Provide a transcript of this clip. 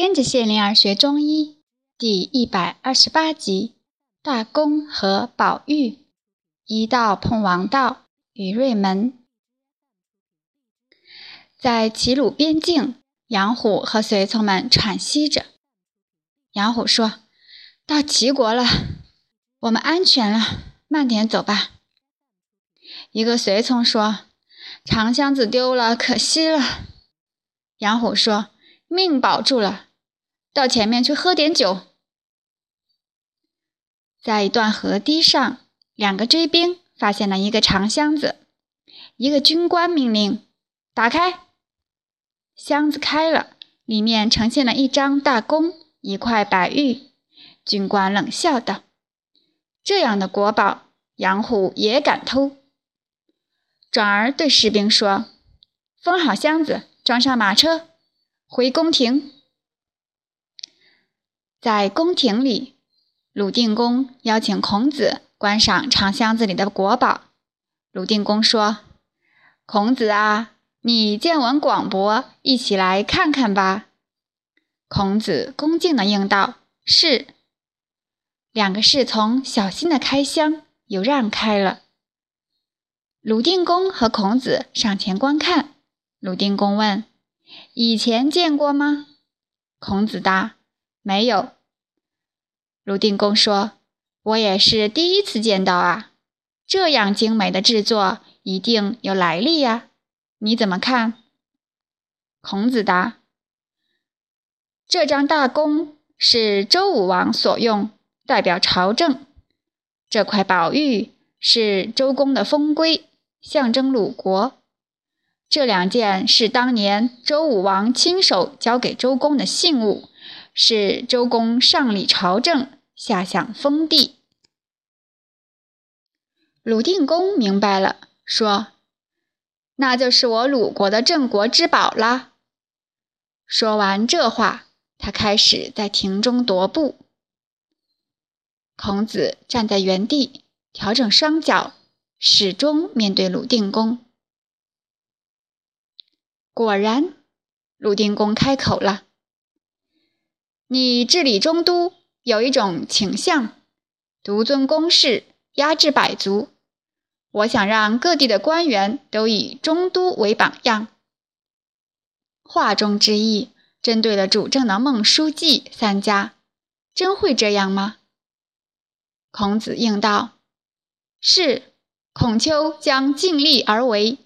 跟着谢灵儿学中医第一百二十八集：大公和宝玉。一道碰王道与瑞门，在齐鲁边境，杨虎和随从们喘息着。杨虎说：“到齐国了，我们安全了，慢点走吧。”一个随从说：“长箱子丢了，可惜了。”杨虎说：“命保住了。”到前面去喝点酒。在一段河堤上，两个追兵发现了一个长箱子。一个军官命令：“打开。”箱子开了，里面呈现了一张大弓，一块白玉。军官冷笑道：“这样的国宝，杨虎也敢偷？”转而对士兵说：“封好箱子，装上马车，回宫廷。”在宫廷里，鲁定公邀请孔子观赏长箱子里的国宝。鲁定公说：“孔子啊，你见闻广博，一起来看看吧。”孔子恭敬地应道：“是。”两个侍从小心地开箱，又让开了。鲁定公和孔子上前观看。鲁定公问：“以前见过吗？”孔子答。没有，鲁定公说：“我也是第一次见到啊，这样精美的制作一定有来历呀，你怎么看？”孔子答：“这张大弓是周武王所用，代表朝政；这块宝玉是周公的封规，象征鲁国；这两件是当年周武王亲手交给周公的信物。”是周公上礼朝政，下享封地。鲁定公明白了，说：“那就是我鲁国的镇国之宝了。”说完这话，他开始在庭中踱步。孔子站在原地，调整双脚，始终面对鲁定公。果然，鲁定公开口了。你治理中都有一种倾向，独尊公事，压制百族。我想让各地的官员都以中都为榜样。话中之意，针对了主政的孟、叔、季三家，真会这样吗？孔子应道：“是，孔丘将尽力而为。”